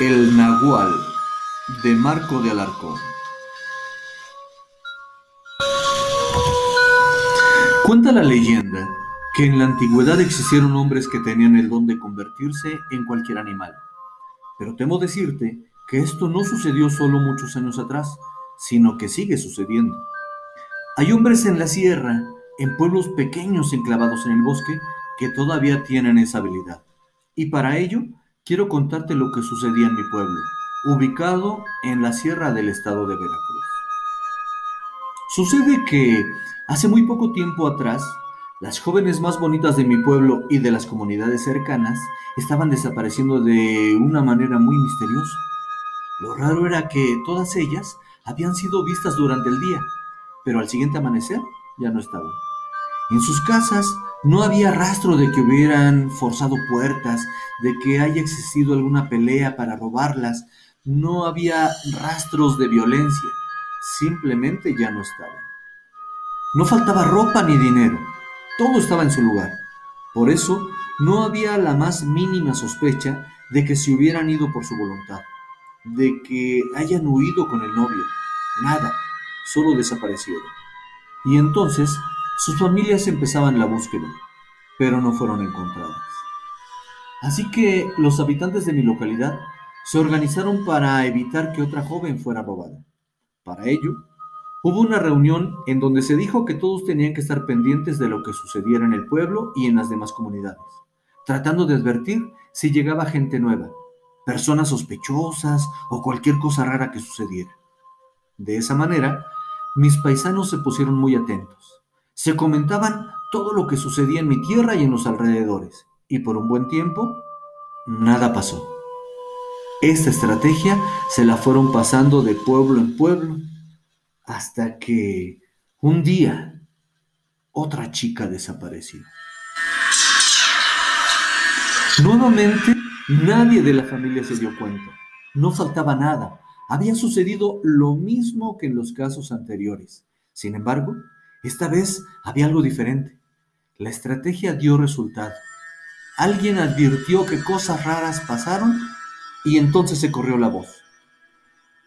El Nahual de Marco de Alarcón. Cuenta la leyenda que en la antigüedad existieron hombres que tenían el don de convertirse en cualquier animal. Pero temo decirte que esto no sucedió solo muchos años atrás, sino que sigue sucediendo. Hay hombres en la sierra, en pueblos pequeños enclavados en el bosque, que todavía tienen esa habilidad. Y para ello quiero contarte lo que sucedía en mi pueblo, ubicado en la sierra del estado de Veracruz. Sucede que hace muy poco tiempo atrás, las jóvenes más bonitas de mi pueblo y de las comunidades cercanas estaban desapareciendo de una manera muy misteriosa. Lo raro era que todas ellas habían sido vistas durante el día, pero al siguiente amanecer ya no estaban. En sus casas no había rastro de que hubieran forzado puertas, de que haya existido alguna pelea para robarlas, no había rastros de violencia, simplemente ya no estaban. No faltaba ropa ni dinero, todo estaba en su lugar. Por eso no había la más mínima sospecha de que se hubieran ido por su voluntad, de que hayan huido con el novio. Nada, solo desaparecieron. Y entonces sus familias empezaban la búsqueda, pero no fueron encontradas. Así que los habitantes de mi localidad se organizaron para evitar que otra joven fuera robada. Para ello, hubo una reunión en donde se dijo que todos tenían que estar pendientes de lo que sucediera en el pueblo y en las demás comunidades, tratando de advertir si llegaba gente nueva, personas sospechosas o cualquier cosa rara que sucediera. De esa manera, mis paisanos se pusieron muy atentos se comentaban todo lo que sucedía en mi tierra y en los alrededores, y por un buen tiempo nada pasó. Esta estrategia se la fueron pasando de pueblo en pueblo hasta que un día otra chica desapareció. Nuevamente, nadie de la familia se dio cuenta. No faltaba nada. Había sucedido lo mismo que en los casos anteriores. Sin embargo, esta vez había algo diferente. La estrategia dio resultado. Alguien advirtió que cosas raras pasaron y entonces se corrió la voz.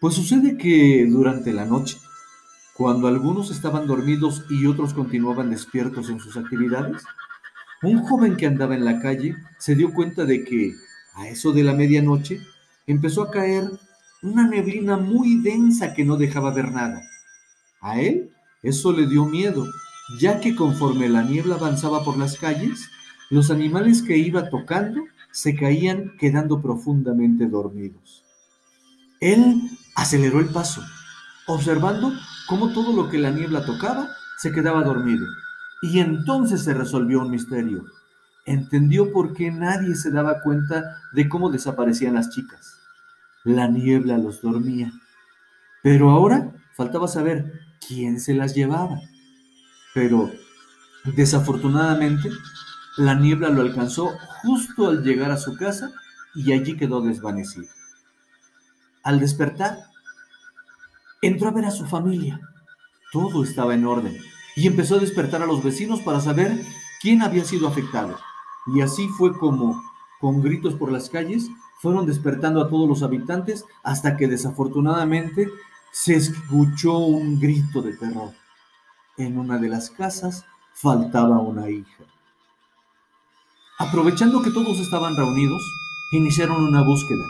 Pues sucede que durante la noche, cuando algunos estaban dormidos y otros continuaban despiertos en sus actividades, un joven que andaba en la calle se dio cuenta de que, a eso de la medianoche, empezó a caer una neblina muy densa que no dejaba ver nada. A él eso le dio miedo, ya que conforme la niebla avanzaba por las calles, los animales que iba tocando se caían quedando profundamente dormidos. Él aceleró el paso, observando cómo todo lo que la niebla tocaba se quedaba dormido. Y entonces se resolvió un misterio. Entendió por qué nadie se daba cuenta de cómo desaparecían las chicas. La niebla los dormía. Pero ahora faltaba saber quién se las llevaba. Pero desafortunadamente la niebla lo alcanzó justo al llegar a su casa y allí quedó desvanecido. Al despertar, entró a ver a su familia. Todo estaba en orden y empezó a despertar a los vecinos para saber quién había sido afectado. Y así fue como, con gritos por las calles, fueron despertando a todos los habitantes hasta que desafortunadamente se escuchó un grito de terror. En una de las casas faltaba una hija. Aprovechando que todos estaban reunidos, iniciaron una búsqueda.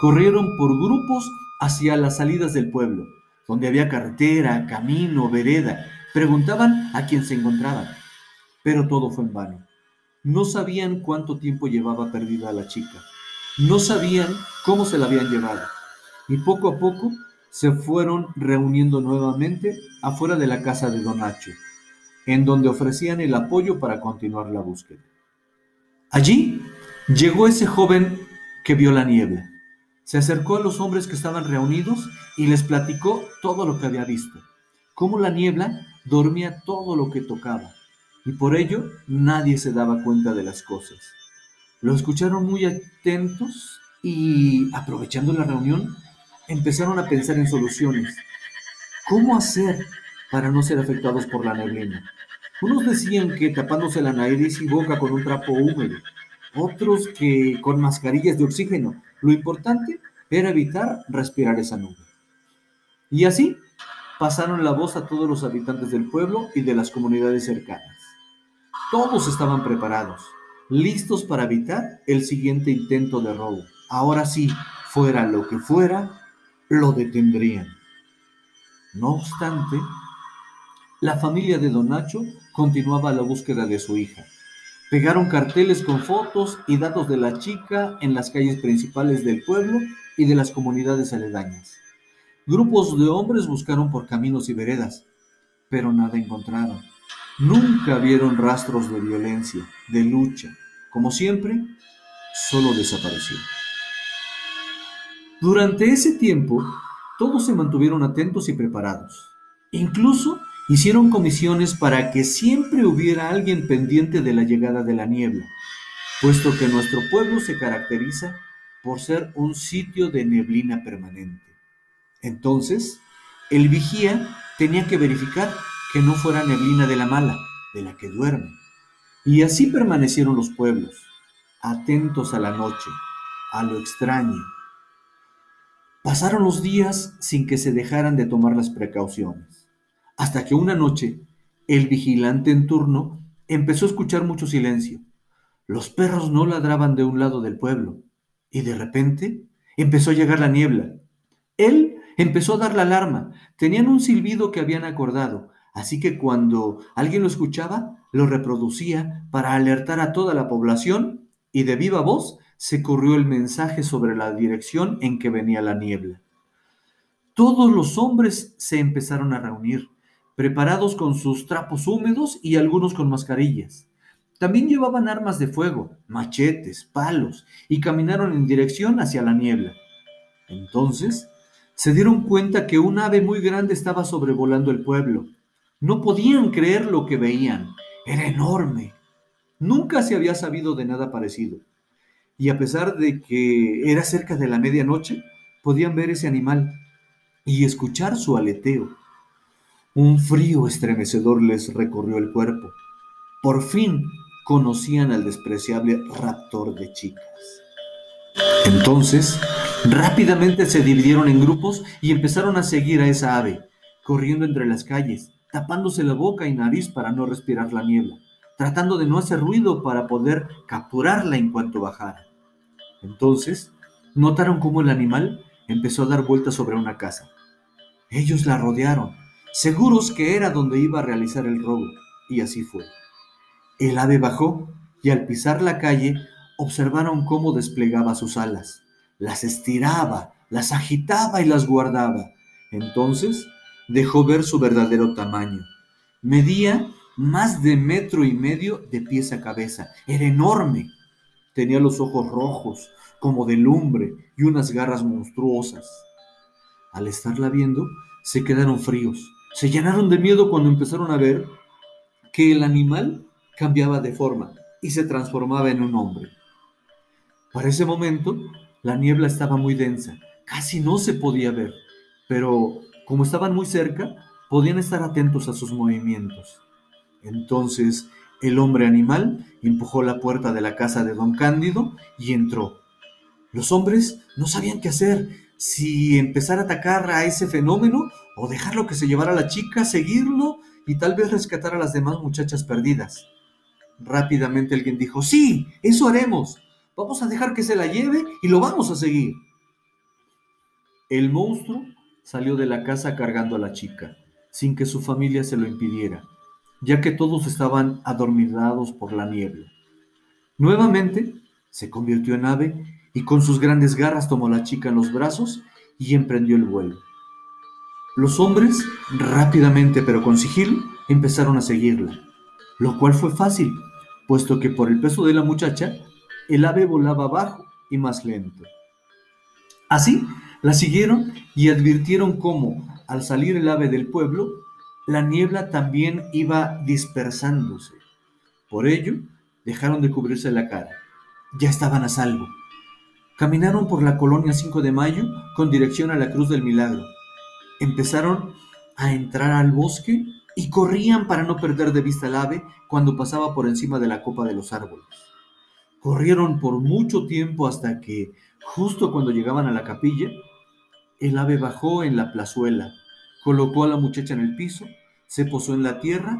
Corrieron por grupos hacia las salidas del pueblo, donde había carretera, camino, vereda. Preguntaban a quién se encontraban, pero todo fue en vano. No sabían cuánto tiempo llevaba perdida la chica. No sabían cómo se la habían llevado. Y poco a poco se fueron reuniendo nuevamente afuera de la casa de Don Nacho, en donde ofrecían el apoyo para continuar la búsqueda. Allí llegó ese joven que vio la niebla. Se acercó a los hombres que estaban reunidos y les platicó todo lo que había visto, cómo la niebla dormía todo lo que tocaba, y por ello nadie se daba cuenta de las cosas. Lo escucharon muy atentos y, aprovechando la reunión, empezaron a pensar en soluciones. ¿Cómo hacer para no ser afectados por la neblina? Unos decían que tapándose la nariz y boca con un trapo húmedo, otros que con mascarillas de oxígeno. Lo importante era evitar respirar esa nube. Y así pasaron la voz a todos los habitantes del pueblo y de las comunidades cercanas. Todos estaban preparados, listos para evitar el siguiente intento de robo. Ahora sí, fuera lo que fuera, lo detendrían. No obstante, la familia de Don Nacho continuaba la búsqueda de su hija. Pegaron carteles con fotos y datos de la chica en las calles principales del pueblo y de las comunidades aledañas. Grupos de hombres buscaron por caminos y veredas, pero nada encontraron. Nunca vieron rastros de violencia, de lucha. Como siempre, solo desapareció. Durante ese tiempo, todos se mantuvieron atentos y preparados. Incluso hicieron comisiones para que siempre hubiera alguien pendiente de la llegada de la niebla, puesto que nuestro pueblo se caracteriza por ser un sitio de neblina permanente. Entonces, el vigía tenía que verificar que no fuera neblina de la mala, de la que duerme. Y así permanecieron los pueblos, atentos a la noche, a lo extraño. Pasaron los días sin que se dejaran de tomar las precauciones, hasta que una noche el vigilante en turno empezó a escuchar mucho silencio. Los perros no ladraban de un lado del pueblo, y de repente empezó a llegar la niebla. Él Empezó a dar la alarma. Tenían un silbido que habían acordado, así que cuando alguien lo escuchaba, lo reproducía para alertar a toda la población y de viva voz se corrió el mensaje sobre la dirección en que venía la niebla. Todos los hombres se empezaron a reunir, preparados con sus trapos húmedos y algunos con mascarillas. También llevaban armas de fuego, machetes, palos, y caminaron en dirección hacia la niebla. Entonces se dieron cuenta que un ave muy grande estaba sobrevolando el pueblo. No podían creer lo que veían. Era enorme. Nunca se había sabido de nada parecido. Y a pesar de que era cerca de la medianoche, podían ver ese animal y escuchar su aleteo. Un frío estremecedor les recorrió el cuerpo. Por fin conocían al despreciable raptor de chicas. Entonces Rápidamente se dividieron en grupos y empezaron a seguir a esa ave, corriendo entre las calles, tapándose la boca y nariz para no respirar la niebla, tratando de no hacer ruido para poder capturarla en cuanto bajara. Entonces, notaron cómo el animal empezó a dar vueltas sobre una casa. Ellos la rodearon, seguros que era donde iba a realizar el robo, y así fue. El ave bajó y al pisar la calle observaron cómo desplegaba sus alas las estiraba, las agitaba y las guardaba. Entonces dejó ver su verdadero tamaño. Medía más de metro y medio de pies a cabeza. Era enorme. Tenía los ojos rojos, como de lumbre, y unas garras monstruosas. Al estarla viendo, se quedaron fríos. Se llenaron de miedo cuando empezaron a ver que el animal cambiaba de forma y se transformaba en un hombre. Para ese momento, la niebla estaba muy densa, casi no se podía ver, pero como estaban muy cerca, podían estar atentos a sus movimientos. Entonces el hombre animal empujó la puerta de la casa de don Cándido y entró. Los hombres no sabían qué hacer, si empezar a atacar a ese fenómeno o dejarlo que se llevara a la chica, seguirlo y tal vez rescatar a las demás muchachas perdidas. Rápidamente alguien dijo, sí, eso haremos. Vamos a dejar que se la lleve y lo vamos a seguir. El monstruo salió de la casa cargando a la chica, sin que su familia se lo impidiera, ya que todos estaban adormilados por la niebla. Nuevamente se convirtió en ave y con sus grandes garras tomó a la chica en los brazos y emprendió el vuelo. Los hombres, rápidamente pero con sigilo, empezaron a seguirla, lo cual fue fácil, puesto que por el peso de la muchacha el ave volaba bajo y más lento. Así la siguieron y advirtieron cómo, al salir el ave del pueblo, la niebla también iba dispersándose. Por ello, dejaron de cubrirse la cara. Ya estaban a salvo. Caminaron por la colonia 5 de Mayo con dirección a la Cruz del Milagro. Empezaron a entrar al bosque y corrían para no perder de vista al ave cuando pasaba por encima de la copa de los árboles. Corrieron por mucho tiempo hasta que, justo cuando llegaban a la capilla, el ave bajó en la plazuela, colocó a la muchacha en el piso, se posó en la tierra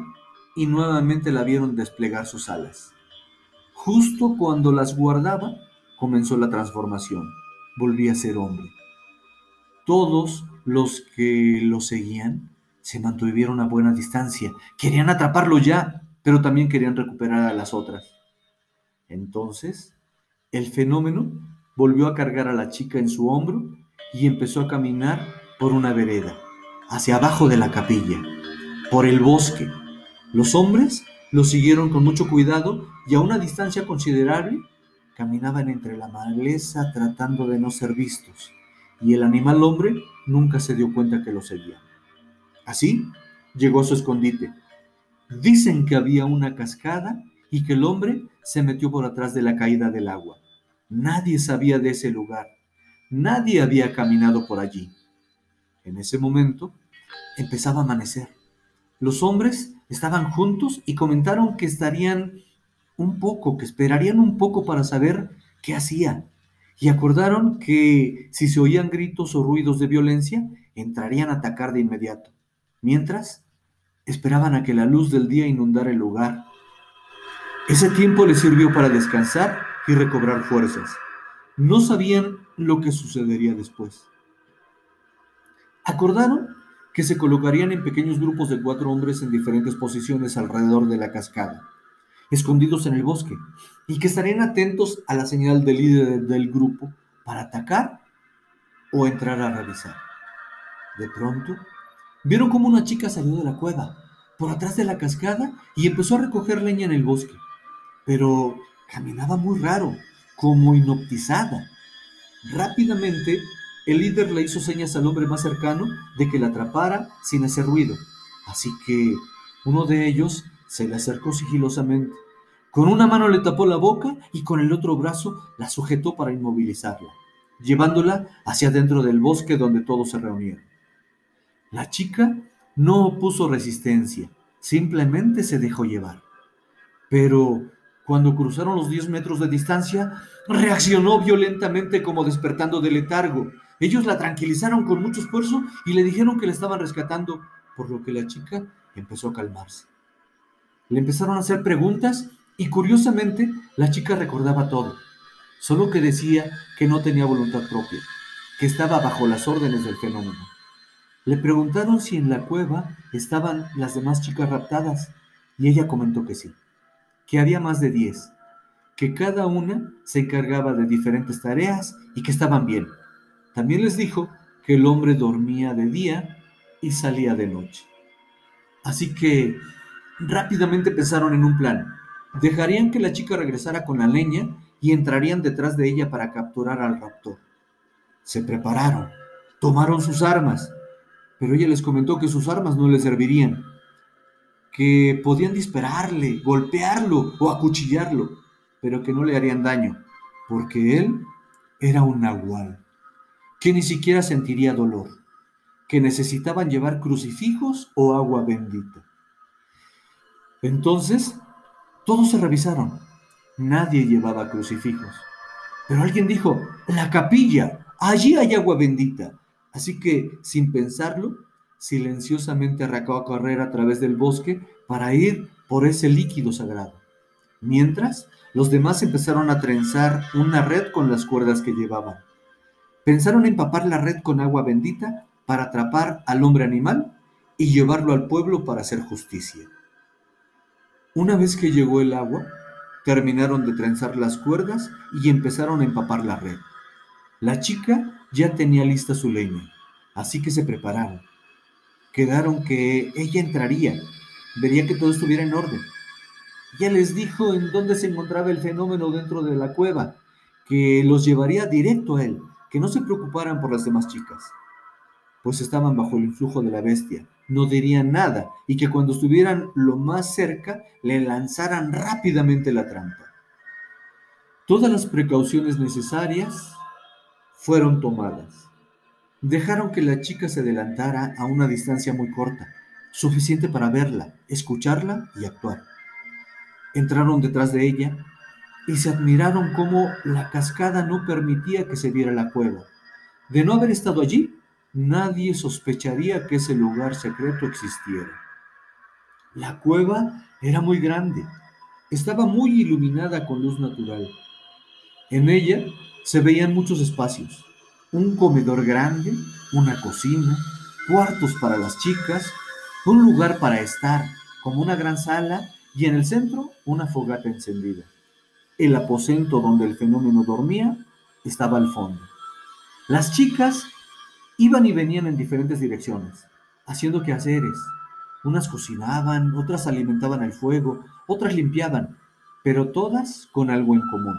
y nuevamente la vieron desplegar sus alas. Justo cuando las guardaba, comenzó la transformación. Volvía a ser hombre. Todos los que lo seguían se mantuvieron a buena distancia. Querían atraparlo ya, pero también querían recuperar a las otras. Entonces, el fenómeno volvió a cargar a la chica en su hombro y empezó a caminar por una vereda, hacia abajo de la capilla, por el bosque, los hombres lo siguieron con mucho cuidado y a una distancia considerable caminaban entre la maleza tratando de no ser vistos, y el animal hombre nunca se dio cuenta que lo seguían. Así llegó a su escondite. Dicen que había una cascada y que el hombre se metió por atrás de la caída del agua. Nadie sabía de ese lugar. Nadie había caminado por allí. En ese momento empezaba a amanecer. Los hombres estaban juntos y comentaron que estarían un poco, que esperarían un poco para saber qué hacía. Y acordaron que si se oían gritos o ruidos de violencia, entrarían a atacar de inmediato. Mientras, esperaban a que la luz del día inundara el lugar. Ese tiempo les sirvió para descansar y recobrar fuerzas. No sabían lo que sucedería después. Acordaron que se colocarían en pequeños grupos de cuatro hombres en diferentes posiciones alrededor de la cascada, escondidos en el bosque, y que estarían atentos a la señal del líder del grupo para atacar o entrar a revisar. De pronto, vieron como una chica salió de la cueva, por atrás de la cascada, y empezó a recoger leña en el bosque. Pero caminaba muy raro, como inoptizada. Rápidamente el líder le hizo señas al hombre más cercano de que la atrapara sin hacer ruido, así que uno de ellos se le acercó sigilosamente. Con una mano le tapó la boca y con el otro brazo la sujetó para inmovilizarla, llevándola hacia dentro del bosque donde todos se reunieron. La chica no opuso resistencia, simplemente se dejó llevar. Pero cuando cruzaron los 10 metros de distancia, reaccionó violentamente como despertando del letargo ellos la tranquilizaron con mucho esfuerzo y le dijeron que la estaban rescatando, por lo que la chica empezó a calmarse. Le empezaron a hacer preguntas y curiosamente la chica recordaba todo, solo que decía que no tenía voluntad propia, que estaba bajo las órdenes del fenómeno. Le preguntaron si en la cueva estaban las demás chicas raptadas y ella comentó que sí, que había más de diez, que cada una se encargaba de diferentes tareas y que estaban bien, también les dijo que el hombre dormía de día y salía de noche. Así que rápidamente pensaron en un plan. Dejarían que la chica regresara con la leña y entrarían detrás de ella para capturar al raptor. Se prepararon, tomaron sus armas, pero ella les comentó que sus armas no les servirían, que podían dispararle, golpearlo o acuchillarlo, pero que no le harían daño, porque él era un nahual que ni siquiera sentiría dolor, que necesitaban llevar crucifijos o agua bendita. Entonces, todos se revisaron. Nadie llevaba crucifijos. Pero alguien dijo, la capilla, allí hay agua bendita. Así que, sin pensarlo, silenciosamente arrancó a correr a través del bosque para ir por ese líquido sagrado. Mientras, los demás empezaron a trenzar una red con las cuerdas que llevaban. Pensaron empapar la red con agua bendita para atrapar al hombre animal y llevarlo al pueblo para hacer justicia. Una vez que llegó el agua, terminaron de trenzar las cuerdas y empezaron a empapar la red. La chica ya tenía lista su leña, así que se prepararon. Quedaron que ella entraría, vería que todo estuviera en orden. Ya les dijo en dónde se encontraba el fenómeno dentro de la cueva, que los llevaría directo a él, que no se preocuparan por las demás chicas, pues estaban bajo el influjo de la bestia, no dirían nada y que cuando estuvieran lo más cerca le lanzaran rápidamente la trampa. Todas las precauciones necesarias fueron tomadas. Dejaron que la chica se adelantara a una distancia muy corta, suficiente para verla, escucharla y actuar. Entraron detrás de ella y se admiraron cómo la cascada no permitía que se viera la cueva. De no haber estado allí, nadie sospecharía que ese lugar secreto existiera. La cueva era muy grande, estaba muy iluminada con luz natural. En ella se veían muchos espacios, un comedor grande, una cocina, cuartos para las chicas, un lugar para estar, como una gran sala, y en el centro una fogata encendida. El aposento donde el fenómeno dormía estaba al fondo. Las chicas iban y venían en diferentes direcciones, haciendo quehaceres. Unas cocinaban, otras alimentaban el fuego, otras limpiaban, pero todas con algo en común,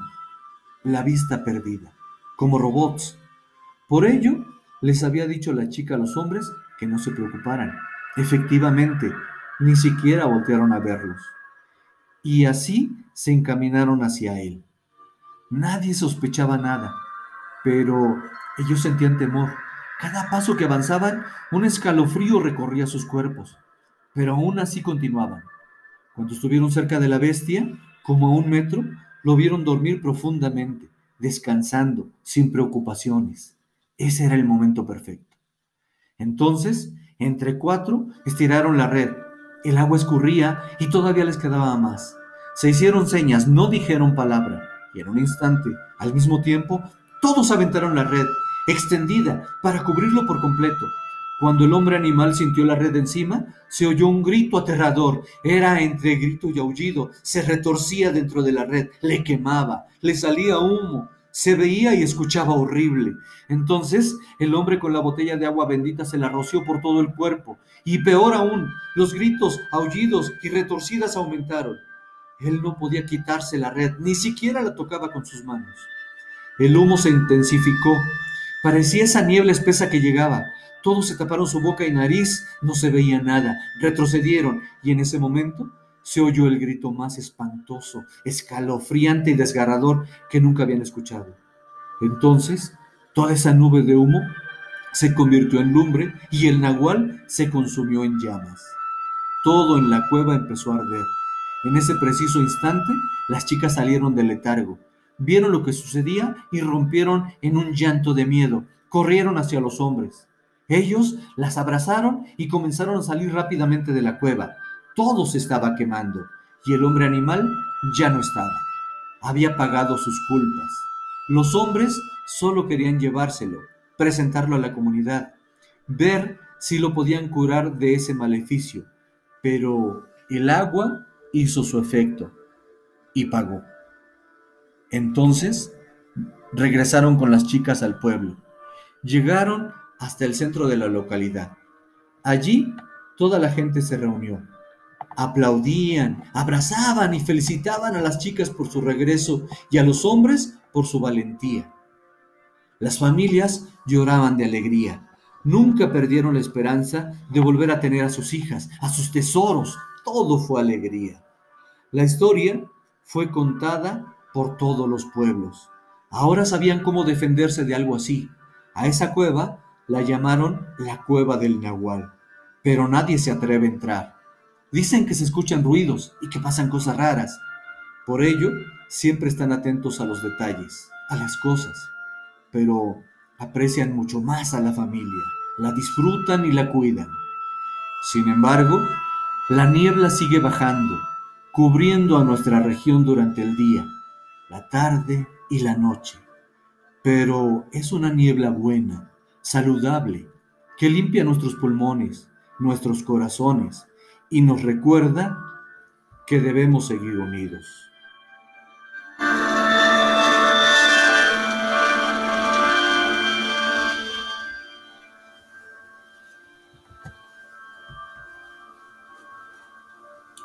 la vista perdida, como robots. Por ello, les había dicho la chica a los hombres que no se preocuparan. Efectivamente, ni siquiera voltearon a verlos. Y así se encaminaron hacia él. Nadie sospechaba nada, pero ellos sentían temor. Cada paso que avanzaban, un escalofrío recorría sus cuerpos, pero aún así continuaban. Cuando estuvieron cerca de la bestia, como a un metro, lo vieron dormir profundamente, descansando, sin preocupaciones. Ese era el momento perfecto. Entonces, entre cuatro, estiraron la red. El agua escurría y todavía les quedaba más. Se hicieron señas, no dijeron palabra. Y en un instante, al mismo tiempo, todos aventaron la red, extendida, para cubrirlo por completo. Cuando el hombre animal sintió la red encima, se oyó un grito aterrador. Era entre grito y aullido. Se retorcía dentro de la red, le quemaba, le salía humo, se veía y escuchaba horrible. Entonces el hombre con la botella de agua bendita se la roció por todo el cuerpo. Y peor aún, los gritos, aullidos y retorcidas aumentaron. Él no podía quitarse la red, ni siquiera la tocaba con sus manos. El humo se intensificó. Parecía esa niebla espesa que llegaba. Todos se taparon su boca y nariz, no se veía nada. Retrocedieron y en ese momento se oyó el grito más espantoso, escalofriante y desgarrador que nunca habían escuchado. Entonces, toda esa nube de humo se convirtió en lumbre y el nahual se consumió en llamas. Todo en la cueva empezó a arder. En ese preciso instante, las chicas salieron del letargo vieron lo que sucedía y rompieron en un llanto de miedo. Corrieron hacia los hombres. Ellos las abrazaron y comenzaron a salir rápidamente de la cueva. Todo se estaba quemando y el hombre animal ya no estaba. Había pagado sus culpas. Los hombres solo querían llevárselo, presentarlo a la comunidad, ver si lo podían curar de ese maleficio. Pero el agua hizo su efecto y pagó. Entonces regresaron con las chicas al pueblo. Llegaron hasta el centro de la localidad. Allí toda la gente se reunió. Aplaudían, abrazaban y felicitaban a las chicas por su regreso y a los hombres por su valentía. Las familias lloraban de alegría. Nunca perdieron la esperanza de volver a tener a sus hijas, a sus tesoros. Todo fue alegría. La historia fue contada por todos los pueblos. Ahora sabían cómo defenderse de algo así. A esa cueva la llamaron la cueva del Nahual, pero nadie se atreve a entrar. Dicen que se escuchan ruidos y que pasan cosas raras. Por ello, siempre están atentos a los detalles, a las cosas, pero aprecian mucho más a la familia, la disfrutan y la cuidan. Sin embargo, la niebla sigue bajando, cubriendo a nuestra región durante el día la tarde y la noche. Pero es una niebla buena, saludable, que limpia nuestros pulmones, nuestros corazones y nos recuerda que debemos seguir unidos.